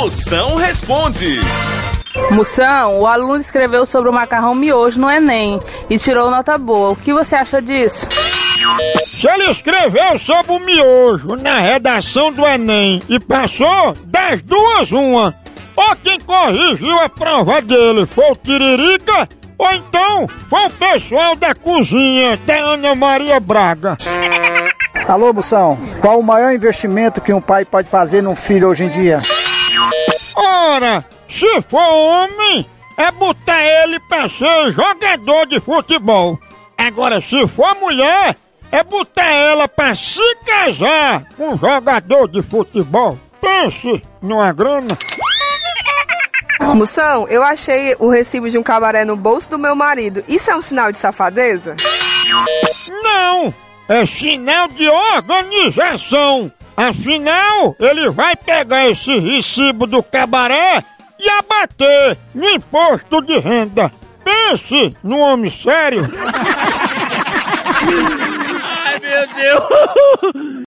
Moção responde. Moção, o aluno escreveu sobre o macarrão miojo no Enem e tirou nota boa. O que você acha disso? Se ele escreveu sobre o miojo na redação do Enem e passou, das duas uma. Ou quem corrigiu a prova dele foi o Tiririca, ou então foi o pessoal da cozinha da Ana Maria Braga. Alô, Moção, qual o maior investimento que um pai pode fazer num filho hoje em dia? Ora, se for homem, é botar ele pra ser jogador de futebol. Agora, se for mulher, é botar ela pra se casar com um jogador de futebol. Pense numa grana. Moção, eu achei o recibo de um cabaré no bolso do meu marido. Isso é um sinal de safadeza? Não! É sinal de organização. Afinal, ele vai pegar esse recibo do cabaré e abater no imposto de renda. Pense num homem sério. Ai, meu Deus!